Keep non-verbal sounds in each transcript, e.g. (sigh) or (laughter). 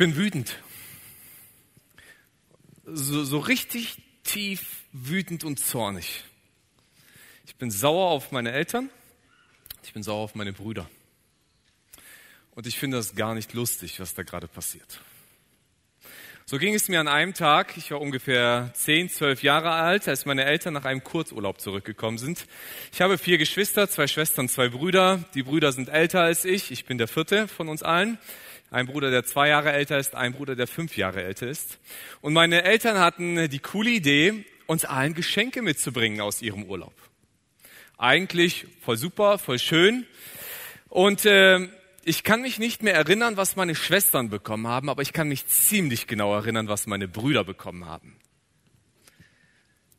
bin wütend. So, so richtig tief wütend und zornig. Ich bin sauer auf meine Eltern. Ich bin sauer auf meine Brüder. Und ich finde das gar nicht lustig, was da gerade passiert. So ging es mir an einem Tag, ich war ungefähr 10, 12 Jahre alt, als meine Eltern nach einem Kurzurlaub zurückgekommen sind. Ich habe vier Geschwister, zwei Schwestern, zwei Brüder. Die Brüder sind älter als ich, ich bin der vierte von uns allen. Ein Bruder, der zwei Jahre älter ist, ein Bruder, der fünf Jahre älter ist. Und meine Eltern hatten die coole Idee, uns allen Geschenke mitzubringen aus ihrem Urlaub. Eigentlich voll super, voll schön. Und äh, ich kann mich nicht mehr erinnern, was meine Schwestern bekommen haben, aber ich kann mich ziemlich genau erinnern, was meine Brüder bekommen haben.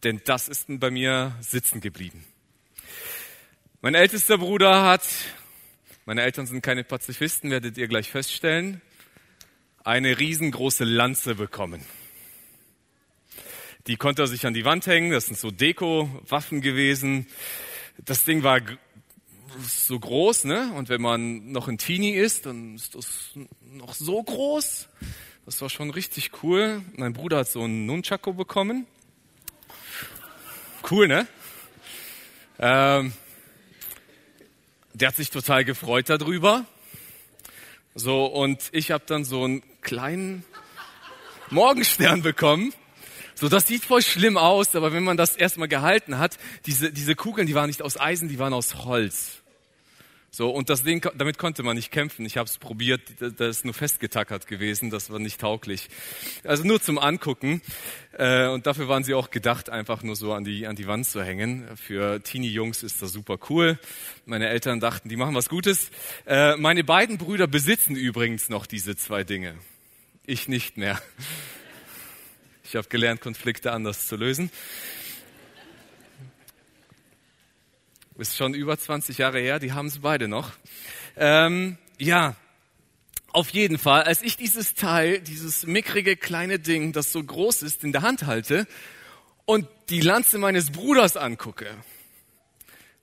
Denn das ist bei mir sitzen geblieben. Mein ältester Bruder hat, meine Eltern sind keine Pazifisten, werdet ihr gleich feststellen, eine riesengroße Lanze bekommen. Die konnte er sich an die Wand hängen, das sind so Deko-Waffen gewesen. Das Ding war so groß, ne? Und wenn man noch ein Teenie ist, dann ist das noch so groß. Das war schon richtig cool. Mein Bruder hat so einen Nunchaku bekommen. Cool, ne? Ähm, der hat sich total gefreut darüber. So, und ich habe dann so einen kleinen Morgenstern bekommen. So, das sieht voll schlimm aus, aber wenn man das erstmal gehalten hat, diese, diese Kugeln, die waren nicht aus Eisen, die waren aus Holz. So, und das Ding, damit konnte man nicht kämpfen. Ich habe es probiert, das ist nur festgetackert gewesen, das war nicht tauglich. Also nur zum Angucken. Äh, und dafür waren sie auch gedacht, einfach nur so an die, an die Wand zu hängen. Für Teenie-Jungs ist das super cool. Meine Eltern dachten, die machen was Gutes. Äh, meine beiden Brüder besitzen übrigens noch diese zwei Dinge. Ich nicht mehr. Ich habe gelernt, Konflikte anders zu lösen. Ist schon über 20 Jahre her, die haben es beide noch. Ähm, ja, auf jeden Fall, als ich dieses Teil, dieses mickrige kleine Ding, das so groß ist, in der Hand halte und die Lanze meines Bruders angucke,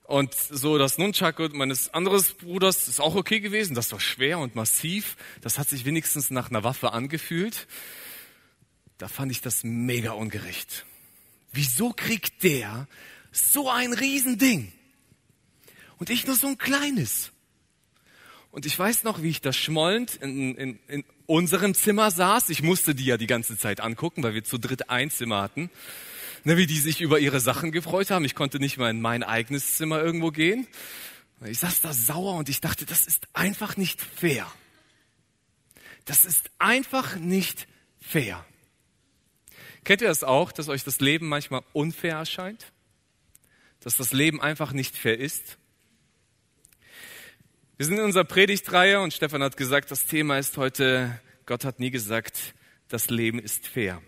und so das Nunchaku meines anderes Bruders ist auch okay gewesen. Das war schwer und massiv. Das hat sich wenigstens nach einer Waffe angefühlt. Da fand ich das mega ungerecht. Wieso kriegt der so ein Riesending? Und ich nur so ein kleines. Und ich weiß noch, wie ich da schmollend in, in, in unserem Zimmer saß. Ich musste die ja die ganze Zeit angucken, weil wir zu dritt ein Zimmer hatten. Ne, wie die sich über ihre Sachen gefreut haben. Ich konnte nicht mal in mein eigenes Zimmer irgendwo gehen. Ich saß da sauer und ich dachte, das ist einfach nicht fair. Das ist einfach nicht fair. Kennt ihr das auch, dass euch das Leben manchmal unfair erscheint? Dass das Leben einfach nicht fair ist? Wir sind in unserer Predigtreihe und Stefan hat gesagt, das Thema ist heute, Gott hat nie gesagt, das Leben ist fair.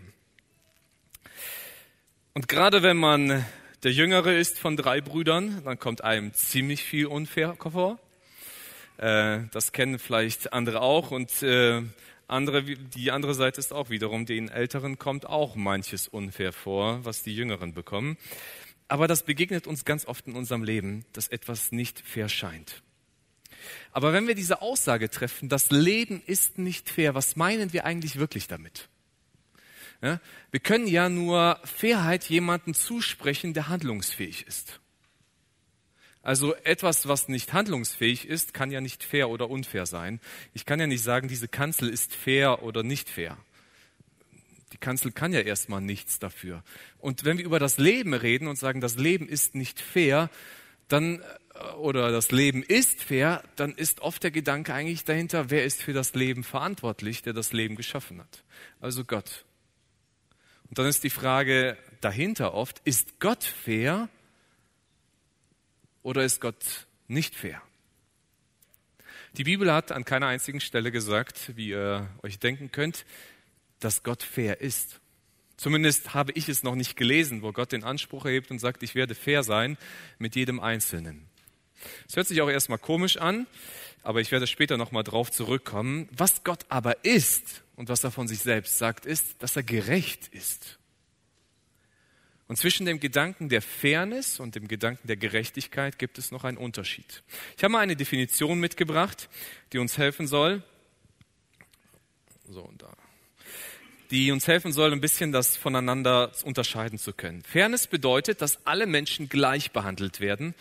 Und gerade wenn man der Jüngere ist von drei Brüdern, dann kommt einem ziemlich viel unfair vor. Äh, das kennen vielleicht andere auch und äh, andere, die andere Seite ist auch wiederum, den Älteren kommt auch manches unfair vor, was die Jüngeren bekommen. Aber das begegnet uns ganz oft in unserem Leben, dass etwas nicht fair scheint. Aber wenn wir diese Aussage treffen, das Leben ist nicht fair, was meinen wir eigentlich wirklich damit? Ja, wir können ja nur Fairheit jemandem zusprechen, der handlungsfähig ist. Also etwas, was nicht handlungsfähig ist, kann ja nicht fair oder unfair sein. Ich kann ja nicht sagen, diese Kanzel ist fair oder nicht fair. Die Kanzel kann ja erstmal nichts dafür. Und wenn wir über das Leben reden und sagen, das Leben ist nicht fair, dann oder das Leben ist fair, dann ist oft der Gedanke eigentlich dahinter, wer ist für das Leben verantwortlich, der das Leben geschaffen hat? Also Gott. Und dann ist die Frage dahinter oft, ist Gott fair oder ist Gott nicht fair? Die Bibel hat an keiner einzigen Stelle gesagt, wie ihr euch denken könnt, dass Gott fair ist. Zumindest habe ich es noch nicht gelesen, wo Gott den Anspruch erhebt und sagt, ich werde fair sein mit jedem Einzelnen. Es hört sich auch erstmal komisch an, aber ich werde später nochmal drauf zurückkommen. Was Gott aber ist und was er von sich selbst sagt, ist, dass er gerecht ist. Und zwischen dem Gedanken der Fairness und dem Gedanken der Gerechtigkeit gibt es noch einen Unterschied. Ich habe mal eine Definition mitgebracht, die uns helfen soll. so und da, die uns helfen soll, ein bisschen das voneinander unterscheiden zu können. Fairness bedeutet, dass alle Menschen gleich behandelt werden,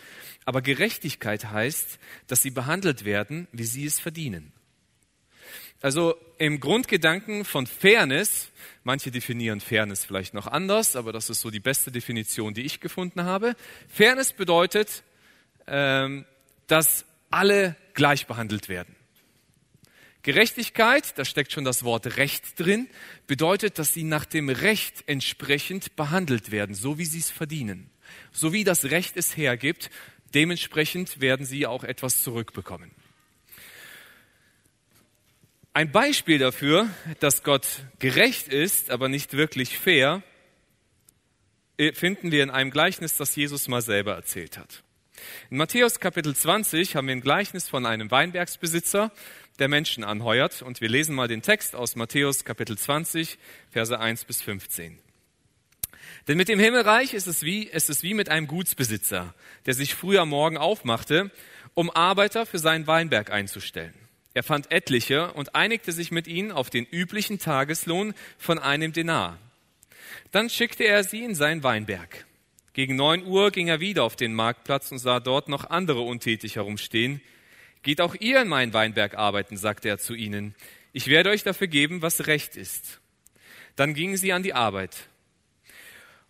aber Gerechtigkeit heißt, dass sie behandelt werden, wie sie es verdienen. Also im Grundgedanken von Fairness, manche definieren Fairness vielleicht noch anders, aber das ist so die beste Definition, die ich gefunden habe. Fairness bedeutet, ähm, dass alle gleich behandelt werden. Gerechtigkeit, da steckt schon das Wort Recht drin, bedeutet, dass sie nach dem Recht entsprechend behandelt werden, so wie sie es verdienen. So wie das Recht es hergibt, dementsprechend werden sie auch etwas zurückbekommen. Ein Beispiel dafür, dass Gott gerecht ist, aber nicht wirklich fair, äh, finden wir in einem Gleichnis, das Jesus mal selber erzählt hat. In Matthäus Kapitel 20 haben wir ein Gleichnis von einem Weinbergsbesitzer, der Menschen anheuert. Und wir lesen mal den Text aus Matthäus Kapitel 20, Verse 1 bis 15. Denn mit dem Himmelreich ist es wie, ist es wie mit einem Gutsbesitzer, der sich früh am Morgen aufmachte, um Arbeiter für seinen Weinberg einzustellen. Er fand etliche und einigte sich mit ihnen auf den üblichen Tageslohn von einem Denar. Dann schickte er sie in seinen Weinberg. Gegen neun Uhr ging er wieder auf den Marktplatz und sah dort noch andere untätig herumstehen. Geht auch ihr in meinen Weinberg arbeiten, sagte er zu ihnen. Ich werde euch dafür geben, was recht ist. Dann gingen sie an die Arbeit.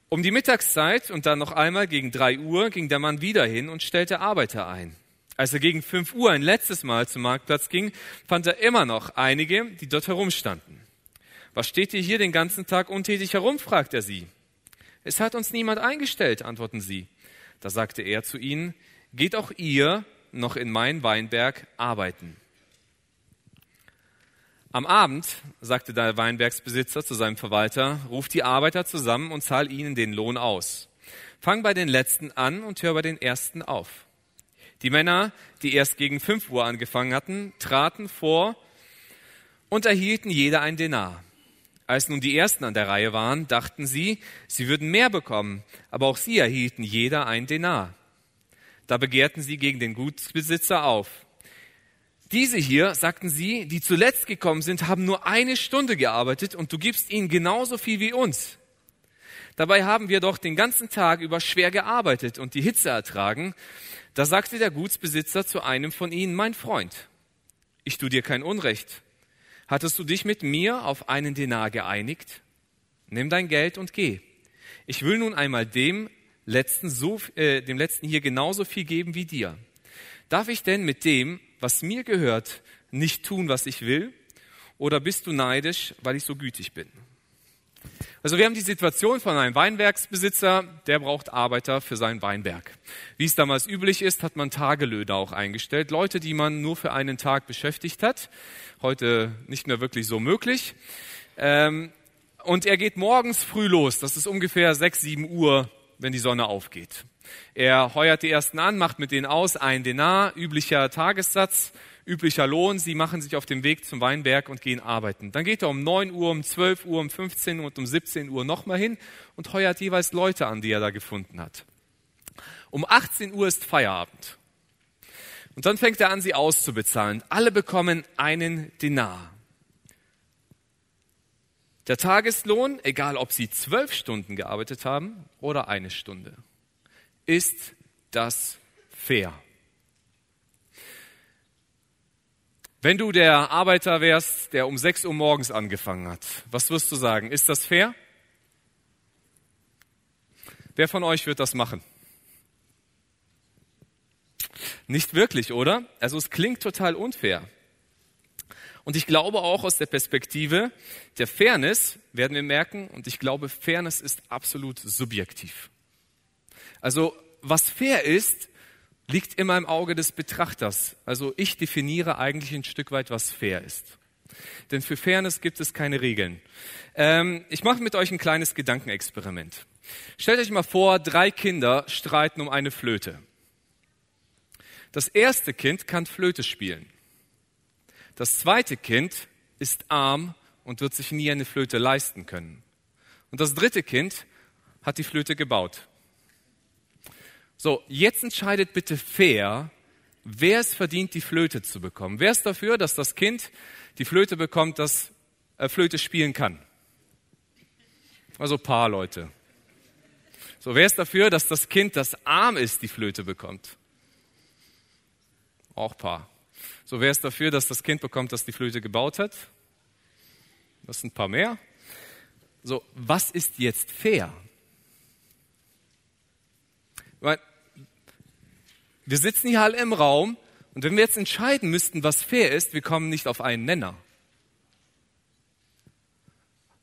Um die Mittagszeit und dann noch einmal gegen drei Uhr ging der Mann wieder hin und stellte Arbeiter ein. Als er gegen fünf Uhr ein letztes Mal zum Marktplatz ging, fand er immer noch einige, die dort herumstanden. Was steht ihr hier den ganzen Tag untätig herum? fragt er sie. Es hat uns niemand eingestellt, antworten sie. Da sagte er zu ihnen, geht auch ihr noch in mein Weinberg arbeiten. Am Abend, sagte der Weinbergsbesitzer zu seinem Verwalter, ruft die Arbeiter zusammen und zahl ihnen den Lohn aus. Fang bei den Letzten an und hör bei den Ersten auf. Die Männer, die erst gegen fünf Uhr angefangen hatten, traten vor und erhielten jeder ein Denar. Als nun die Ersten an der Reihe waren, dachten sie, sie würden mehr bekommen, aber auch sie erhielten jeder ein Denar. Da begehrten sie gegen den Gutsbesitzer auf. Diese hier, sagten sie, die zuletzt gekommen sind, haben nur eine Stunde gearbeitet und du gibst ihnen genauso viel wie uns. Dabei haben wir doch den ganzen Tag über schwer gearbeitet und die Hitze ertragen. Da sagte der Gutsbesitzer zu einem von ihnen, mein Freund, ich tu dir kein Unrecht. Hattest du dich mit mir auf einen Denar geeinigt? Nimm dein Geld und geh. Ich will nun einmal dem letzten, so, äh, dem letzten hier genauso viel geben wie dir. Darf ich denn mit dem, was mir gehört, nicht tun, was ich will? Oder bist du neidisch, weil ich so gütig bin? Also wir haben die Situation von einem Weinbergsbesitzer, der braucht Arbeiter für seinen Weinberg. Wie es damals üblich ist, hat man Tagelöhner auch eingestellt, Leute, die man nur für einen Tag beschäftigt hat. Heute nicht mehr wirklich so möglich. Ähm, und er geht morgens früh los, das ist ungefähr 6, 7 Uhr, wenn die Sonne aufgeht. Er heuert die ersten an, macht mit denen aus, ein Denar, üblicher Tagessatz, üblicher Lohn. Sie machen sich auf den Weg zum Weinberg und gehen arbeiten. Dann geht er um 9 Uhr, um 12 Uhr, um 15 Uhr und um 17 Uhr nochmal hin und heuert jeweils Leute an, die er da gefunden hat. Um 18 Uhr ist Feierabend. Und dann fängt er an, sie auszubezahlen. Alle bekommen einen Dinar. Der Tageslohn, egal ob sie zwölf Stunden gearbeitet haben oder eine Stunde, ist das fair. Wenn du der Arbeiter wärst, der um 6 Uhr morgens angefangen hat, was wirst du sagen? Ist das fair? Wer von euch wird das machen? Nicht wirklich, oder? Also es klingt total unfair. Und ich glaube auch aus der Perspektive der Fairness werden wir merken, und ich glaube, Fairness ist absolut subjektiv. Also was fair ist, liegt immer im Auge des Betrachters. Also ich definiere eigentlich ein Stück weit, was fair ist. Denn für Fairness gibt es keine Regeln. Ähm, ich mache mit euch ein kleines Gedankenexperiment. Stellt euch mal vor, drei Kinder streiten um eine Flöte. Das erste Kind kann Flöte spielen. Das zweite Kind ist arm und wird sich nie eine Flöte leisten können. Und das dritte Kind hat die Flöte gebaut. So, jetzt entscheidet bitte fair, wer es verdient, die Flöte zu bekommen. Wer ist dafür, dass das Kind die Flöte bekommt, das äh, Flöte spielen kann? Also paar Leute. So, wer ist dafür, dass das Kind, das arm ist, die Flöte bekommt? Auch paar. So, wer ist dafür, dass das Kind bekommt, das die Flöte gebaut hat? Das sind ein paar mehr. So, was ist jetzt fair? Wir sitzen hier alle im Raum und wenn wir jetzt entscheiden müssten, was fair ist, wir kommen nicht auf einen Nenner.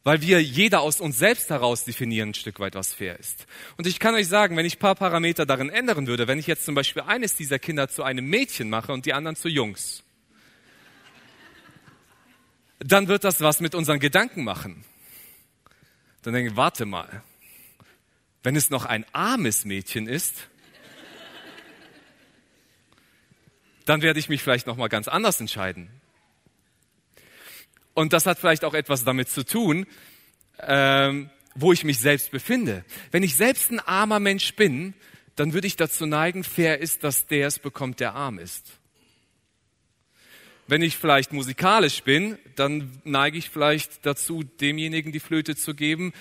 Weil wir jeder aus uns selbst heraus definieren ein Stück weit, was fair ist. Und ich kann euch sagen, wenn ich ein paar Parameter darin ändern würde, wenn ich jetzt zum Beispiel eines dieser Kinder zu einem Mädchen mache und die anderen zu Jungs, dann wird das was mit unseren Gedanken machen. Dann denke ich, warte mal, wenn es noch ein armes Mädchen ist, dann werde ich mich vielleicht noch mal ganz anders entscheiden. Und das hat vielleicht auch etwas damit zu tun, ähm, wo ich mich selbst befinde. Wenn ich selbst ein armer Mensch bin, dann würde ich dazu neigen, fair ist, dass der es bekommt, der arm ist. Wenn ich vielleicht musikalisch bin, dann neige ich vielleicht dazu, demjenigen die Flöte zu geben,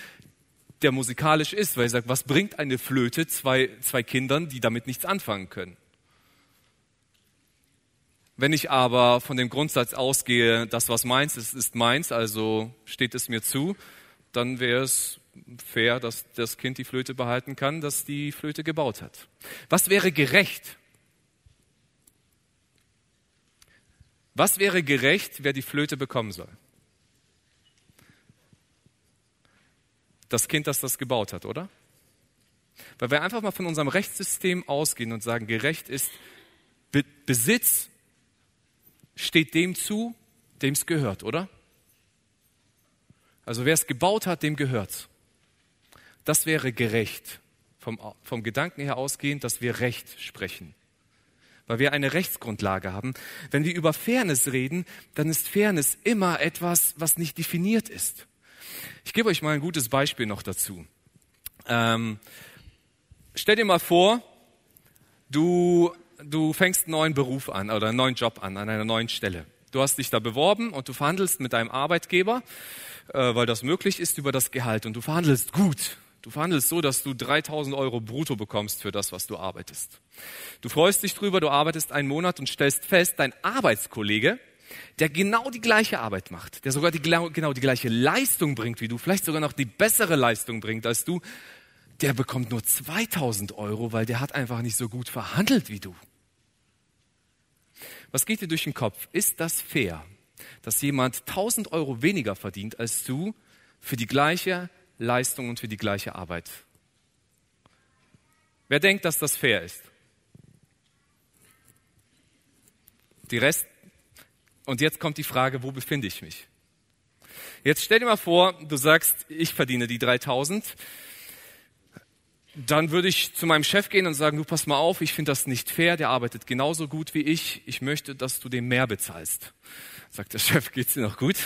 der musikalisch ist, weil ich sage, was bringt eine Flöte zwei, zwei Kindern, die damit nichts anfangen können? Wenn ich aber von dem Grundsatz ausgehe, das, was meins ist, ist meins, also steht es mir zu, dann wäre es fair, dass das Kind die Flöte behalten kann, das die Flöte gebaut hat. Was wäre gerecht? Was wäre gerecht, wer die Flöte bekommen soll? Das Kind, das das gebaut hat, oder? Weil wir einfach mal von unserem Rechtssystem ausgehen und sagen, gerecht ist, Be Besitz steht dem zu, dem es gehört, oder? Also wer es gebaut hat, dem gehört. Das wäre gerecht, vom, vom Gedanken her ausgehend, dass wir Recht sprechen weil wir eine Rechtsgrundlage haben. Wenn wir über Fairness reden, dann ist Fairness immer etwas, was nicht definiert ist. Ich gebe euch mal ein gutes Beispiel noch dazu. Ähm, stell dir mal vor, du, du fängst einen neuen Beruf an oder einen neuen Job an, an einer neuen Stelle. Du hast dich da beworben und du verhandelst mit deinem Arbeitgeber, äh, weil das möglich ist, über das Gehalt. Und du verhandelst gut. Du verhandelst so, dass du 3000 Euro brutto bekommst für das, was du arbeitest. Du freust dich drüber, du arbeitest einen Monat und stellst fest, dein Arbeitskollege, der genau die gleiche Arbeit macht, der sogar die, genau die gleiche Leistung bringt wie du, vielleicht sogar noch die bessere Leistung bringt als du, der bekommt nur 2000 Euro, weil der hat einfach nicht so gut verhandelt wie du. Was geht dir durch den Kopf? Ist das fair, dass jemand 1000 Euro weniger verdient als du für die gleiche Leistung und für die gleiche Arbeit. Wer denkt, dass das fair ist? Die Rest. Und jetzt kommt die Frage, wo befinde ich mich? Jetzt stell dir mal vor, du sagst, ich verdiene die 3000. Dann würde ich zu meinem Chef gehen und sagen, du pass mal auf, ich finde das nicht fair, der arbeitet genauso gut wie ich. Ich möchte, dass du dem mehr bezahlst. Sagt der Chef, geht's dir noch gut?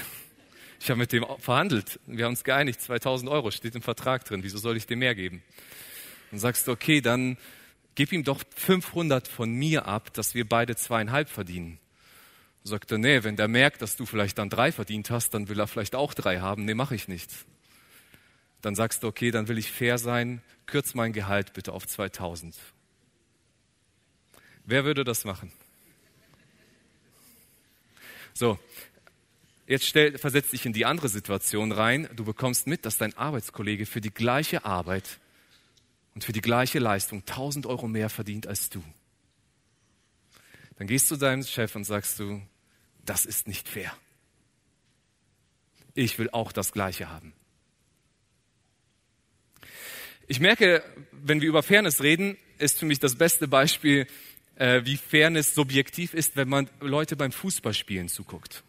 Ich habe mit dem verhandelt. Wir haben uns geeinigt. 2000 Euro steht im Vertrag drin. Wieso soll ich dem mehr geben? Dann sagst du, okay, dann gib ihm doch 500 von mir ab, dass wir beide zweieinhalb verdienen. Sagt er, nee, wenn der merkt, dass du vielleicht dann drei verdient hast, dann will er vielleicht auch drei haben. Nee, mache ich nicht. Dann sagst du, okay, dann will ich fair sein, kürz mein Gehalt bitte auf 2000. Wer würde das machen? So, Jetzt stell, versetz dich in die andere Situation rein. Du bekommst mit, dass dein Arbeitskollege für die gleiche Arbeit und für die gleiche Leistung 1000 Euro mehr verdient als du. Dann gehst du deinem Chef und sagst du, das ist nicht fair. Ich will auch das Gleiche haben. Ich merke, wenn wir über Fairness reden, ist für mich das beste Beispiel, äh, wie Fairness subjektiv ist, wenn man Leute beim Fußballspielen zuguckt.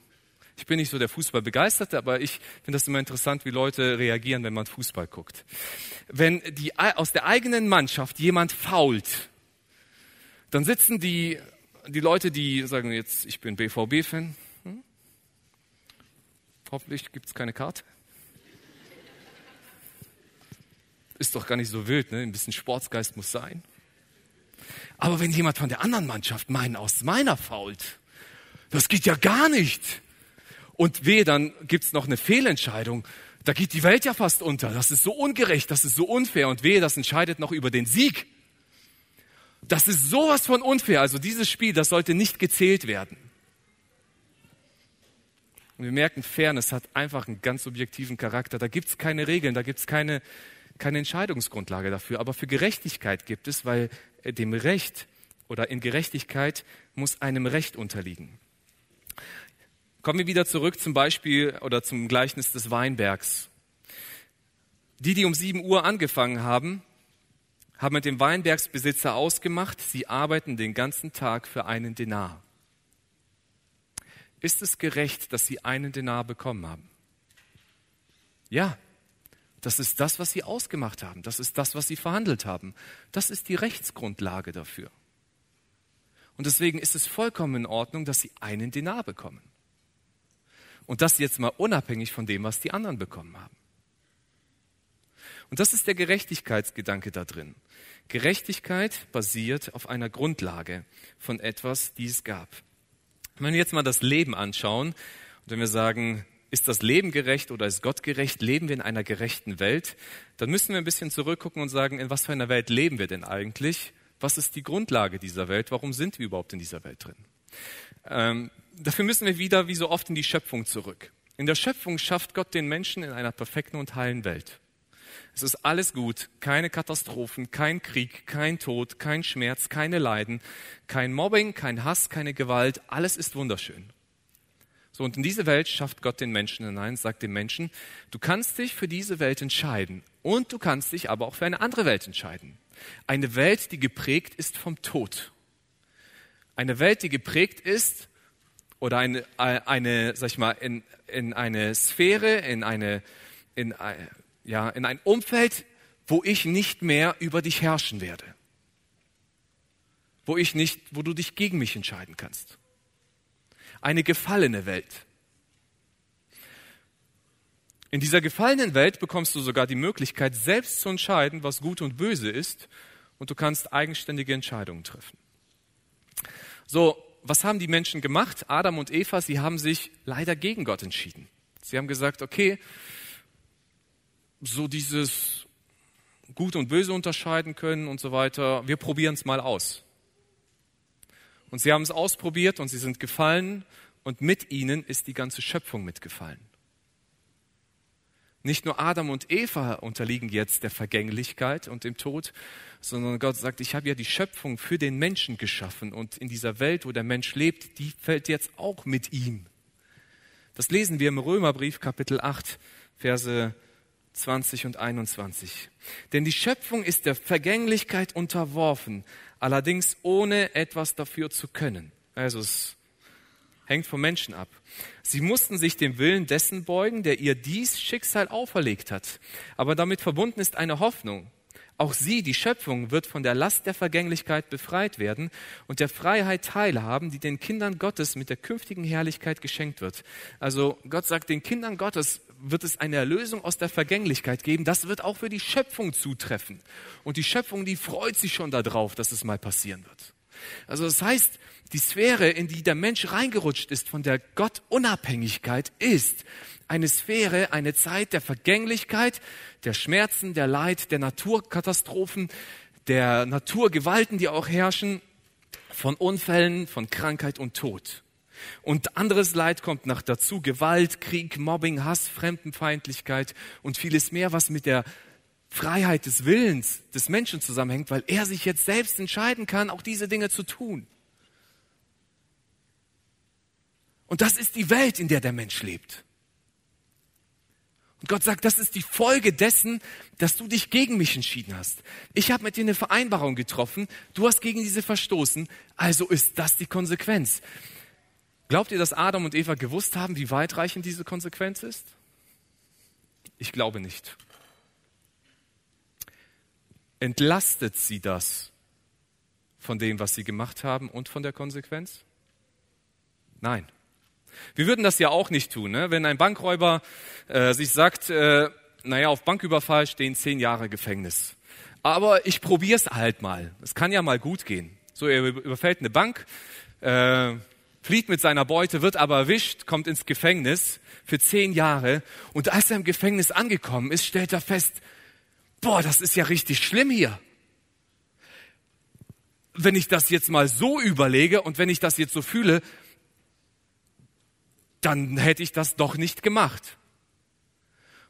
Ich bin nicht so der Fußballbegeisterte, aber ich finde das immer interessant, wie Leute reagieren, wenn man Fußball guckt. Wenn die, aus der eigenen Mannschaft jemand fault, dann sitzen die, die Leute, die sagen jetzt, ich bin BVB-Fan, hm? hoffentlich gibt es keine Karte. Ist doch gar nicht so wild, ne? ein bisschen Sportsgeist muss sein. Aber wenn jemand von der anderen Mannschaft meinen aus meiner fault, das geht ja gar nicht. Und weh, dann gibt's noch eine Fehlentscheidung. Da geht die Welt ja fast unter. Das ist so ungerecht, das ist so unfair. Und weh, das entscheidet noch über den Sieg. Das ist sowas von unfair. Also dieses Spiel, das sollte nicht gezählt werden. Und wir merken, Fairness hat einfach einen ganz subjektiven Charakter. Da gibt's keine Regeln, da gibt's keine, keine Entscheidungsgrundlage dafür. Aber für Gerechtigkeit gibt es, weil dem Recht oder in Gerechtigkeit muss einem Recht unterliegen. Kommen wir wieder zurück zum Beispiel oder zum Gleichnis des Weinbergs. Die, die um sieben Uhr angefangen haben, haben mit dem Weinbergsbesitzer ausgemacht, sie arbeiten den ganzen Tag für einen Denar. Ist es gerecht, dass sie einen Denar bekommen haben? Ja, das ist das, was sie ausgemacht haben. Das ist das, was sie verhandelt haben. Das ist die Rechtsgrundlage dafür. Und deswegen ist es vollkommen in Ordnung, dass sie einen Denar bekommen. Und das jetzt mal unabhängig von dem, was die anderen bekommen haben. Und das ist der Gerechtigkeitsgedanke da drin. Gerechtigkeit basiert auf einer Grundlage von etwas, die es gab. Wenn wir jetzt mal das Leben anschauen und wenn wir sagen, ist das Leben gerecht oder ist Gott gerecht? Leben wir in einer gerechten Welt? Dann müssen wir ein bisschen zurückgucken und sagen, in was für einer Welt leben wir denn eigentlich? Was ist die Grundlage dieser Welt? Warum sind wir überhaupt in dieser Welt drin? Ähm, dafür müssen wir wieder, wie so oft, in die Schöpfung zurück. In der Schöpfung schafft Gott den Menschen in einer perfekten und heilen Welt. Es ist alles gut, keine Katastrophen, kein Krieg, kein Tod, kein Schmerz, keine Leiden, kein Mobbing, kein Hass, keine Gewalt, alles ist wunderschön. So, und in diese Welt schafft Gott den Menschen hinein, sagt dem Menschen, du kannst dich für diese Welt entscheiden und du kannst dich aber auch für eine andere Welt entscheiden. Eine Welt, die geprägt ist vom Tod. Eine Welt, die geprägt ist oder eine, eine sag ich mal, in, in eine Sphäre, in eine, in, ja, in ein Umfeld, wo ich nicht mehr über dich herrschen werde. Wo ich nicht, wo du dich gegen mich entscheiden kannst. Eine gefallene Welt. In dieser gefallenen Welt bekommst du sogar die Möglichkeit, selbst zu entscheiden, was gut und böse ist, und du kannst eigenständige Entscheidungen treffen. So, was haben die Menschen gemacht? Adam und Eva, sie haben sich leider gegen Gott entschieden. Sie haben gesagt, okay, so dieses Gut und Böse unterscheiden können und so weiter, wir probieren es mal aus. Und sie haben es ausprobiert und sie sind gefallen und mit ihnen ist die ganze Schöpfung mitgefallen. Nicht nur Adam und Eva unterliegen jetzt der Vergänglichkeit und dem Tod, sondern Gott sagt, ich habe ja die Schöpfung für den Menschen geschaffen und in dieser Welt, wo der Mensch lebt, die fällt jetzt auch mit ihm. Das lesen wir im Römerbrief Kapitel 8, Verse 20 und 21. Denn die Schöpfung ist der Vergänglichkeit unterworfen, allerdings ohne etwas dafür zu können. Also es hängt vom Menschen ab. Sie mussten sich dem Willen dessen beugen, der ihr dies Schicksal auferlegt hat. Aber damit verbunden ist eine Hoffnung. Auch sie, die Schöpfung, wird von der Last der Vergänglichkeit befreit werden und der Freiheit teilhaben, die den Kindern Gottes mit der künftigen Herrlichkeit geschenkt wird. Also Gott sagt, den Kindern Gottes wird es eine Erlösung aus der Vergänglichkeit geben. Das wird auch für die Schöpfung zutreffen. Und die Schöpfung, die freut sich schon darauf, dass es mal passieren wird. Also das heißt, die Sphäre, in die der Mensch reingerutscht ist von der Gottunabhängigkeit, ist eine Sphäre, eine Zeit der Vergänglichkeit, der Schmerzen, der Leid, der Naturkatastrophen, der Naturgewalten, die auch herrschen, von Unfällen, von Krankheit und Tod. Und anderes Leid kommt noch dazu, Gewalt, Krieg, Mobbing, Hass, Fremdenfeindlichkeit und vieles mehr, was mit der Freiheit des Willens des Menschen zusammenhängt, weil er sich jetzt selbst entscheiden kann, auch diese Dinge zu tun. Und das ist die Welt, in der der Mensch lebt. Und Gott sagt, das ist die Folge dessen, dass du dich gegen mich entschieden hast. Ich habe mit dir eine Vereinbarung getroffen, du hast gegen diese verstoßen, also ist das die Konsequenz. Glaubt ihr, dass Adam und Eva gewusst haben, wie weitreichend diese Konsequenz ist? Ich glaube nicht entlastet sie das von dem, was sie gemacht haben und von der Konsequenz? Nein. Wir würden das ja auch nicht tun, ne? wenn ein Bankräuber äh, sich sagt, äh, naja, auf Banküberfall stehen zehn Jahre Gefängnis. Aber ich probiere es halt mal. Es kann ja mal gut gehen. So, er überfällt eine Bank, äh, flieht mit seiner Beute, wird aber erwischt, kommt ins Gefängnis für zehn Jahre. Und als er im Gefängnis angekommen ist, stellt er fest, boah, das ist ja richtig schlimm hier. Wenn ich das jetzt mal so überlege und wenn ich das jetzt so fühle, dann hätte ich das doch nicht gemacht.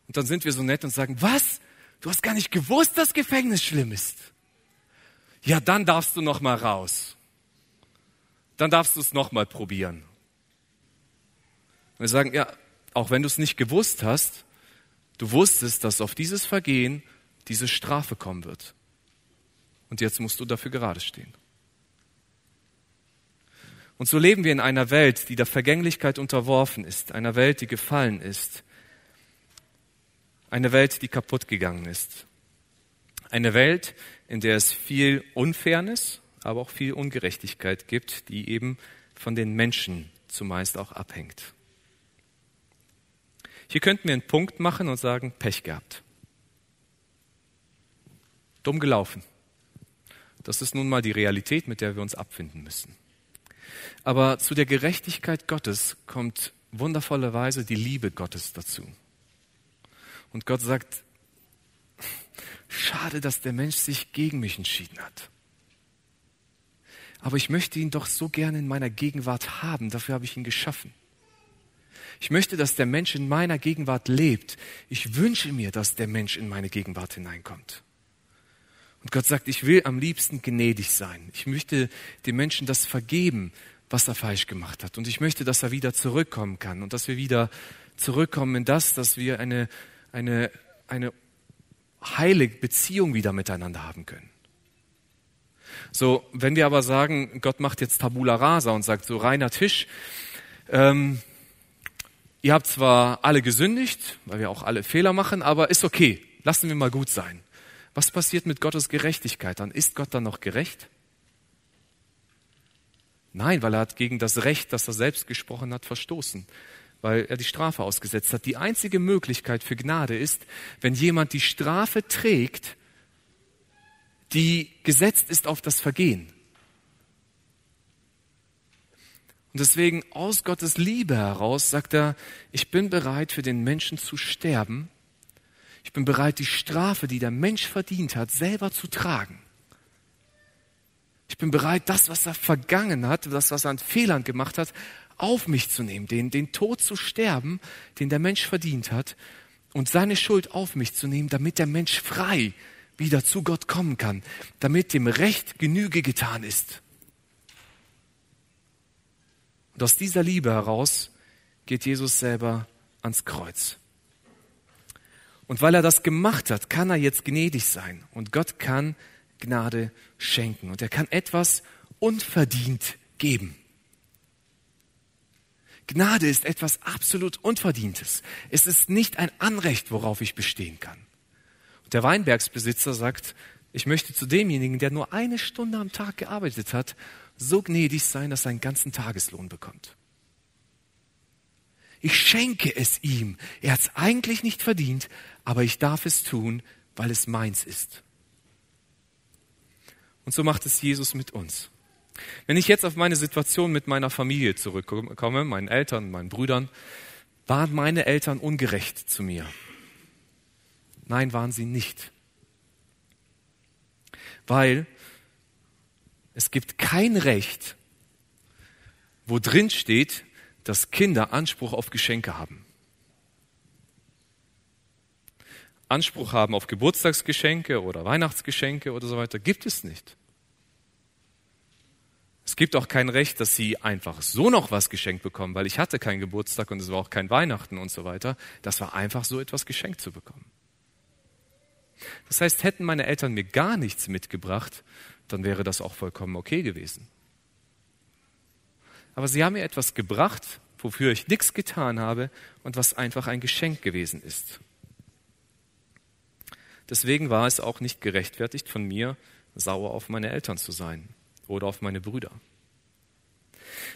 Und dann sind wir so nett und sagen, was? Du hast gar nicht gewusst, dass Gefängnis schlimm ist. Ja, dann darfst du noch mal raus. Dann darfst du es noch mal probieren. Und wir sagen, ja, auch wenn du es nicht gewusst hast, du wusstest, dass auf dieses Vergehen diese Strafe kommen wird. Und jetzt musst du dafür gerade stehen. Und so leben wir in einer Welt, die der Vergänglichkeit unterworfen ist, einer Welt, die gefallen ist, eine Welt, die kaputt gegangen ist, eine Welt, in der es viel Unfairness, aber auch viel Ungerechtigkeit gibt, die eben von den Menschen zumeist auch abhängt. Hier könnten wir einen Punkt machen und sagen, Pech gehabt. Dumm gelaufen. Das ist nun mal die Realität, mit der wir uns abfinden müssen. Aber zu der Gerechtigkeit Gottes kommt wundervollerweise die Liebe Gottes dazu. Und Gott sagt, (laughs) schade, dass der Mensch sich gegen mich entschieden hat. Aber ich möchte ihn doch so gerne in meiner Gegenwart haben, dafür habe ich ihn geschaffen. Ich möchte, dass der Mensch in meiner Gegenwart lebt. Ich wünsche mir, dass der Mensch in meine Gegenwart hineinkommt. Und Gott sagt, ich will am liebsten gnädig sein. Ich möchte dem Menschen das vergeben, was er falsch gemacht hat. Und ich möchte, dass er wieder zurückkommen kann und dass wir wieder zurückkommen in das, dass wir eine, eine, eine heilige Beziehung wieder miteinander haben können. So, wenn wir aber sagen, Gott macht jetzt Tabula Rasa und sagt so reiner Tisch, ähm, ihr habt zwar alle gesündigt, weil wir auch alle Fehler machen, aber ist okay, lassen wir mal gut sein. Was passiert mit Gottes Gerechtigkeit dann? Ist Gott dann noch gerecht? Nein, weil er hat gegen das Recht, das er selbst gesprochen hat, verstoßen, weil er die Strafe ausgesetzt hat. Die einzige Möglichkeit für Gnade ist, wenn jemand die Strafe trägt, die gesetzt ist auf das Vergehen. Und deswegen aus Gottes Liebe heraus sagt er, ich bin bereit für den Menschen zu sterben. Ich bin bereit, die Strafe, die der Mensch verdient hat, selber zu tragen. Ich bin bereit, das, was er vergangen hat, das, was er an Fehlern gemacht hat, auf mich zu nehmen, den, den Tod zu sterben, den der Mensch verdient hat, und seine Schuld auf mich zu nehmen, damit der Mensch frei wieder zu Gott kommen kann, damit dem Recht Genüge getan ist. Und aus dieser Liebe heraus geht Jesus selber ans Kreuz. Und weil er das gemacht hat, kann er jetzt gnädig sein. Und Gott kann Gnade schenken. Und er kann etwas unverdient geben. Gnade ist etwas absolut Unverdientes. Es ist nicht ein Anrecht, worauf ich bestehen kann. Der Weinbergsbesitzer sagt, ich möchte zu demjenigen, der nur eine Stunde am Tag gearbeitet hat, so gnädig sein, dass er einen ganzen Tageslohn bekommt. Ich schenke es ihm. Er hat es eigentlich nicht verdient, aber ich darf es tun, weil es meins ist. Und so macht es Jesus mit uns. Wenn ich jetzt auf meine Situation mit meiner Familie zurückkomme, meinen Eltern, meinen Brüdern, waren meine Eltern ungerecht zu mir? Nein, waren sie nicht. Weil es gibt kein Recht, wo drin steht, dass Kinder Anspruch auf Geschenke haben. Anspruch haben auf Geburtstagsgeschenke oder Weihnachtsgeschenke oder so weiter, gibt es nicht. Es gibt auch kein Recht, dass sie einfach so noch was geschenkt bekommen, weil ich hatte keinen Geburtstag und es war auch kein Weihnachten und so weiter. Das war einfach so etwas geschenkt zu bekommen. Das heißt, hätten meine Eltern mir gar nichts mitgebracht, dann wäre das auch vollkommen okay gewesen. Aber sie haben mir etwas gebracht, wofür ich nichts getan habe und was einfach ein Geschenk gewesen ist. Deswegen war es auch nicht gerechtfertigt von mir, sauer auf meine Eltern zu sein oder auf meine Brüder.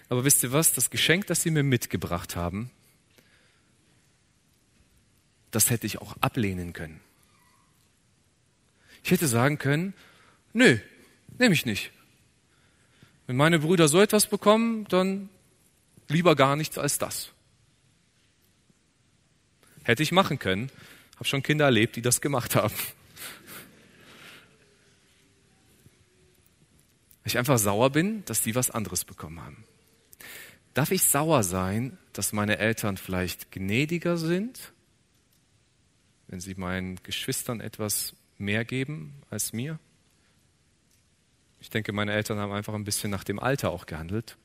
Aber wisst ihr was? Das Geschenk, das sie mir mitgebracht haben, das hätte ich auch ablehnen können. Ich hätte sagen können, nö, nehme ich nicht. Wenn meine Brüder so etwas bekommen, dann Lieber gar nichts als das. Hätte ich machen können. Habe schon Kinder erlebt, die das gemacht haben. ich einfach sauer bin, dass die was anderes bekommen haben. Darf ich sauer sein, dass meine Eltern vielleicht gnädiger sind, wenn sie meinen Geschwistern etwas mehr geben als mir? Ich denke, meine Eltern haben einfach ein bisschen nach dem Alter auch gehandelt.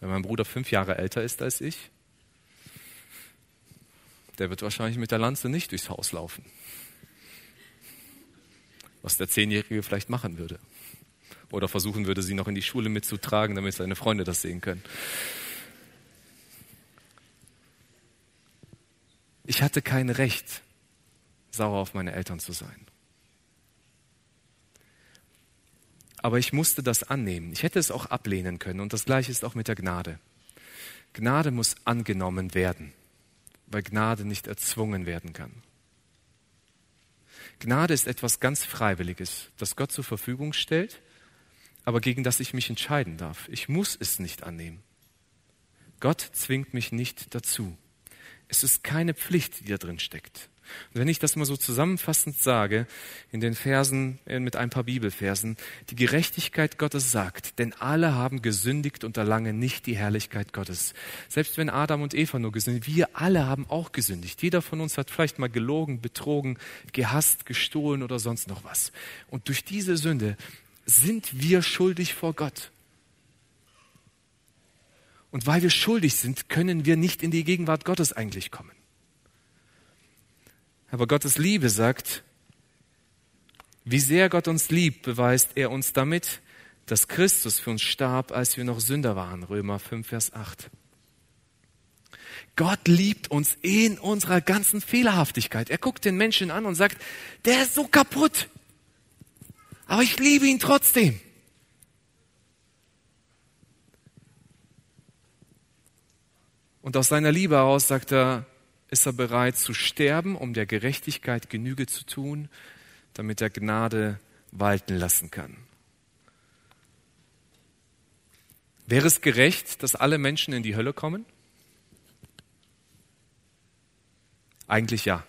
Wenn mein Bruder fünf Jahre älter ist als ich, der wird wahrscheinlich mit der Lanze nicht durchs Haus laufen. Was der Zehnjährige vielleicht machen würde. Oder versuchen würde, sie noch in die Schule mitzutragen, damit seine Freunde das sehen können. Ich hatte kein Recht, sauer auf meine Eltern zu sein. Aber ich musste das annehmen. Ich hätte es auch ablehnen können. Und das Gleiche ist auch mit der Gnade. Gnade muss angenommen werden, weil Gnade nicht erzwungen werden kann. Gnade ist etwas ganz Freiwilliges, das Gott zur Verfügung stellt, aber gegen das ich mich entscheiden darf. Ich muss es nicht annehmen. Gott zwingt mich nicht dazu. Es ist keine Pflicht, die da drin steckt. Und wenn ich das mal so zusammenfassend sage, in den Versen, äh, mit ein paar Bibelversen, die Gerechtigkeit Gottes sagt, denn alle haben gesündigt und erlangen nicht die Herrlichkeit Gottes. Selbst wenn Adam und Eva nur gesündigt, wir alle haben auch gesündigt. Jeder von uns hat vielleicht mal gelogen, betrogen, gehasst, gestohlen oder sonst noch was. Und durch diese Sünde sind wir schuldig vor Gott. Und weil wir schuldig sind, können wir nicht in die Gegenwart Gottes eigentlich kommen. Aber Gottes Liebe sagt, wie sehr Gott uns liebt, beweist er uns damit, dass Christus für uns starb, als wir noch Sünder waren. Römer 5, Vers 8. Gott liebt uns in unserer ganzen Fehlerhaftigkeit. Er guckt den Menschen an und sagt, der ist so kaputt, aber ich liebe ihn trotzdem. Und aus seiner Liebe heraus sagt er, ist er bereit zu sterben, um der Gerechtigkeit Genüge zu tun, damit er Gnade walten lassen kann. Wäre es gerecht, dass alle Menschen in die Hölle kommen? Eigentlich ja.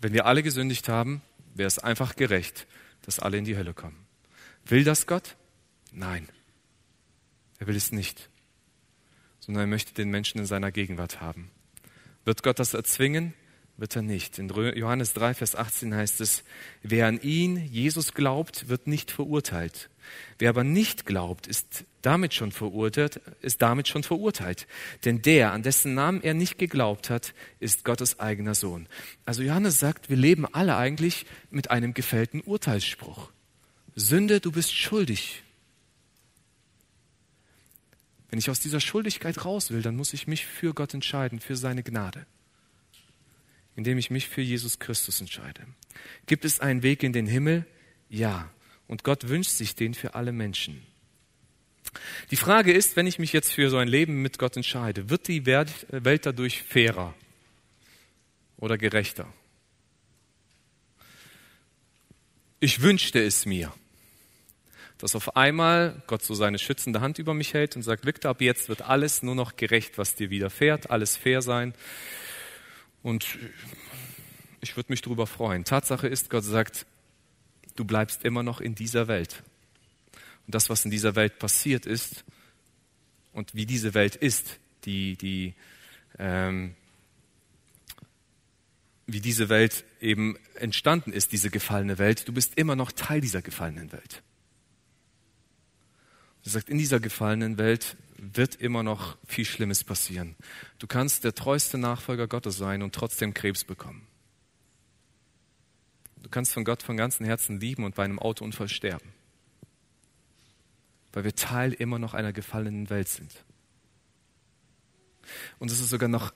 Wenn wir alle gesündigt haben, wäre es einfach gerecht, dass alle in die Hölle kommen. Will das Gott? Nein. Er will es nicht sondern er möchte den Menschen in seiner Gegenwart haben. Wird Gott das erzwingen? Wird er nicht. In Johannes 3, Vers 18 heißt es, wer an ihn, Jesus glaubt, wird nicht verurteilt. Wer aber nicht glaubt, ist damit schon verurteilt, ist damit schon verurteilt. Denn der, an dessen Namen er nicht geglaubt hat, ist Gottes eigener Sohn. Also Johannes sagt, wir leben alle eigentlich mit einem gefällten Urteilsspruch. Sünde, du bist schuldig. Wenn ich aus dieser Schuldigkeit raus will, dann muss ich mich für Gott entscheiden, für seine Gnade, indem ich mich für Jesus Christus entscheide. Gibt es einen Weg in den Himmel? Ja. Und Gott wünscht sich den für alle Menschen. Die Frage ist, wenn ich mich jetzt für so ein Leben mit Gott entscheide, wird die Welt dadurch fairer oder gerechter? Ich wünschte es mir dass auf einmal Gott so seine schützende Hand über mich hält und sagt, Victor, ab jetzt wird alles nur noch gerecht, was dir widerfährt, alles fair sein. Und ich würde mich darüber freuen. Tatsache ist, Gott sagt, du bleibst immer noch in dieser Welt. Und das, was in dieser Welt passiert ist und wie diese Welt ist, die, die, ähm, wie diese Welt eben entstanden ist, diese gefallene Welt, du bist immer noch Teil dieser gefallenen Welt. Er sagt, in dieser gefallenen Welt wird immer noch viel Schlimmes passieren. Du kannst der treueste Nachfolger Gottes sein und trotzdem Krebs bekommen. Du kannst von Gott von ganzem Herzen lieben und bei einem Autounfall sterben. Weil wir Teil immer noch einer gefallenen Welt sind. Und es ist sogar noch,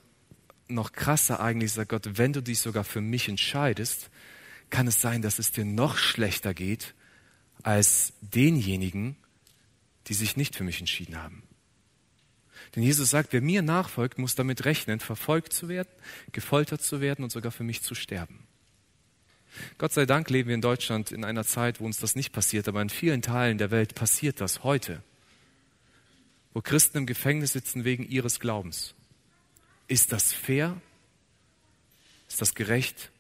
noch krasser eigentlich, sagt Gott, wenn du dich sogar für mich entscheidest, kann es sein, dass es dir noch schlechter geht als denjenigen, die sich nicht für mich entschieden haben. Denn Jesus sagt, wer mir nachfolgt, muss damit rechnen, verfolgt zu werden, gefoltert zu werden und sogar für mich zu sterben. Gott sei Dank leben wir in Deutschland in einer Zeit, wo uns das nicht passiert, aber in vielen Teilen der Welt passiert das heute. wo Christen im Gefängnis sitzen wegen ihres Glaubens. Ist das fair? Ist das gerecht?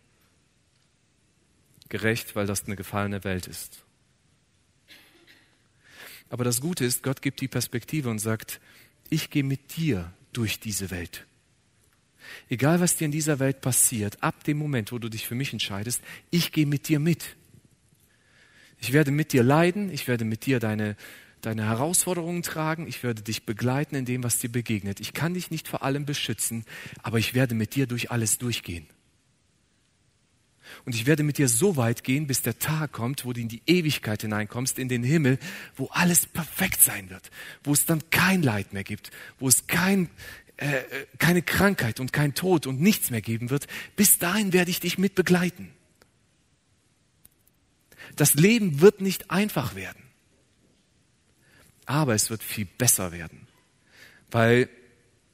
Gerecht, weil das eine gefallene Welt ist. Aber das Gute ist, Gott gibt die Perspektive und sagt, ich gehe mit dir durch diese Welt. Egal, was dir in dieser Welt passiert, ab dem Moment, wo du dich für mich entscheidest, ich gehe mit dir mit. Ich werde mit dir leiden, ich werde mit dir deine, deine Herausforderungen tragen, ich werde dich begleiten in dem, was dir begegnet. Ich kann dich nicht vor allem beschützen, aber ich werde mit dir durch alles durchgehen. Und ich werde mit dir so weit gehen, bis der Tag kommt, wo du in die Ewigkeit hineinkommst, in den Himmel, wo alles perfekt sein wird, wo es dann kein Leid mehr gibt, wo es kein, äh, äh keine Krankheit und kein Tod und nichts mehr geben wird. Bis dahin werde ich dich mit begleiten. Das Leben wird nicht einfach werden, aber es wird viel besser werden, weil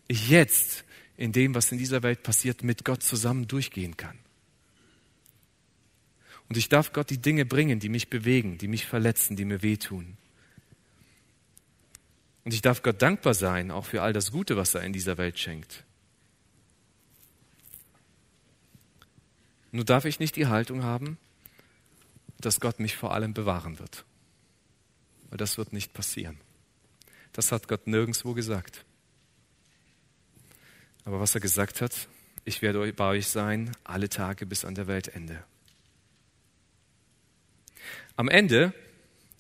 ich jetzt in dem, was in dieser Welt passiert, mit Gott zusammen durchgehen kann. Und ich darf Gott die Dinge bringen, die mich bewegen, die mich verletzen, die mir wehtun. Und ich darf Gott dankbar sein, auch für all das Gute, was er in dieser Welt schenkt. Nur darf ich nicht die Haltung haben, dass Gott mich vor allem bewahren wird. Weil das wird nicht passieren. Das hat Gott nirgendwo gesagt. Aber was er gesagt hat, ich werde bei euch sein, alle Tage bis an der Weltende. Am Ende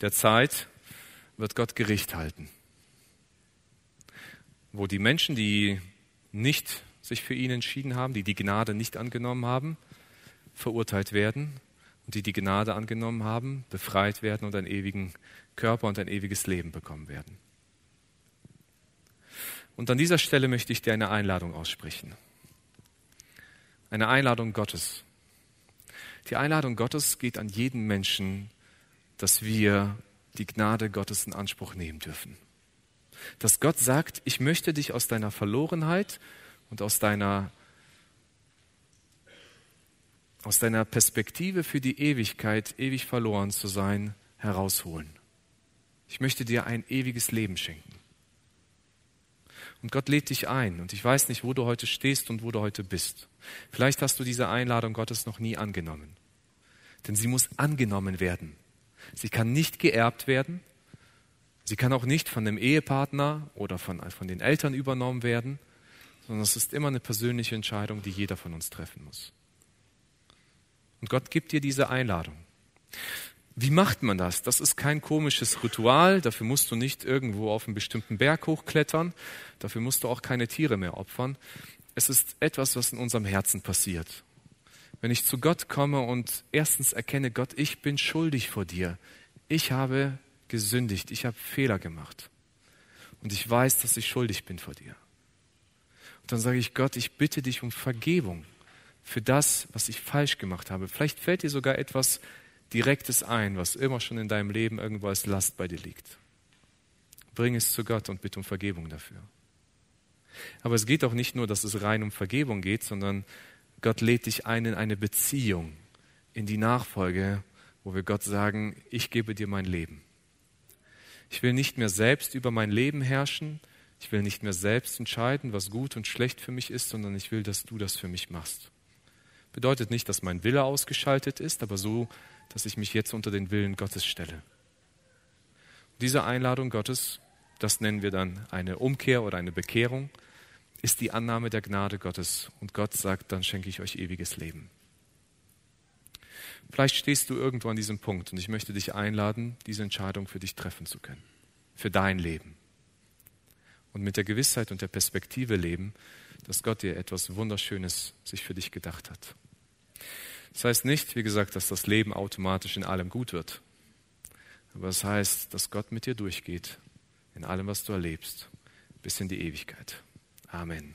der Zeit wird Gott Gericht halten, wo die Menschen, die nicht sich für ihn entschieden haben, die die Gnade nicht angenommen haben, verurteilt werden und die die Gnade angenommen haben, befreit werden und einen ewigen Körper und ein ewiges Leben bekommen werden. Und an dieser Stelle möchte ich dir eine Einladung aussprechen. Eine Einladung Gottes. Die Einladung Gottes geht an jeden Menschen, dass wir die Gnade Gottes in Anspruch nehmen dürfen. Dass Gott sagt, ich möchte dich aus deiner Verlorenheit und aus deiner, aus deiner Perspektive für die Ewigkeit, ewig verloren zu sein, herausholen. Ich möchte dir ein ewiges Leben schenken. Und Gott lädt dich ein. Und ich weiß nicht, wo du heute stehst und wo du heute bist. Vielleicht hast du diese Einladung Gottes noch nie angenommen. Denn sie muss angenommen werden. Sie kann nicht geerbt werden. Sie kann auch nicht von dem Ehepartner oder von, von den Eltern übernommen werden, sondern es ist immer eine persönliche Entscheidung, die jeder von uns treffen muss. Und Gott gibt dir diese Einladung. Wie macht man das? Das ist kein komisches Ritual. Dafür musst du nicht irgendwo auf einen bestimmten Berg hochklettern. Dafür musst du auch keine Tiere mehr opfern. Es ist etwas, was in unserem Herzen passiert. Wenn ich zu Gott komme und erstens erkenne, Gott, ich bin schuldig vor dir. Ich habe gesündigt, ich habe Fehler gemacht. Und ich weiß, dass ich schuldig bin vor dir. Und dann sage ich, Gott, ich bitte dich um Vergebung für das, was ich falsch gemacht habe. Vielleicht fällt dir sogar etwas Direktes ein, was immer schon in deinem Leben irgendwo als Last bei dir liegt. Bring es zu Gott und bitte um Vergebung dafür. Aber es geht auch nicht nur, dass es rein um Vergebung geht, sondern Gott lädt dich ein in eine Beziehung, in die Nachfolge, wo wir Gott sagen, ich gebe dir mein Leben. Ich will nicht mehr selbst über mein Leben herrschen, ich will nicht mehr selbst entscheiden, was gut und schlecht für mich ist, sondern ich will, dass du das für mich machst. Bedeutet nicht, dass mein Wille ausgeschaltet ist, aber so, dass ich mich jetzt unter den Willen Gottes stelle. Diese Einladung Gottes, das nennen wir dann eine Umkehr oder eine Bekehrung ist die Annahme der Gnade Gottes. Und Gott sagt, dann schenke ich euch ewiges Leben. Vielleicht stehst du irgendwo an diesem Punkt und ich möchte dich einladen, diese Entscheidung für dich treffen zu können. Für dein Leben. Und mit der Gewissheit und der Perspektive leben, dass Gott dir etwas Wunderschönes sich für dich gedacht hat. Das heißt nicht, wie gesagt, dass das Leben automatisch in allem gut wird. Aber es das heißt, dass Gott mit dir durchgeht, in allem, was du erlebst, bis in die Ewigkeit. Amen.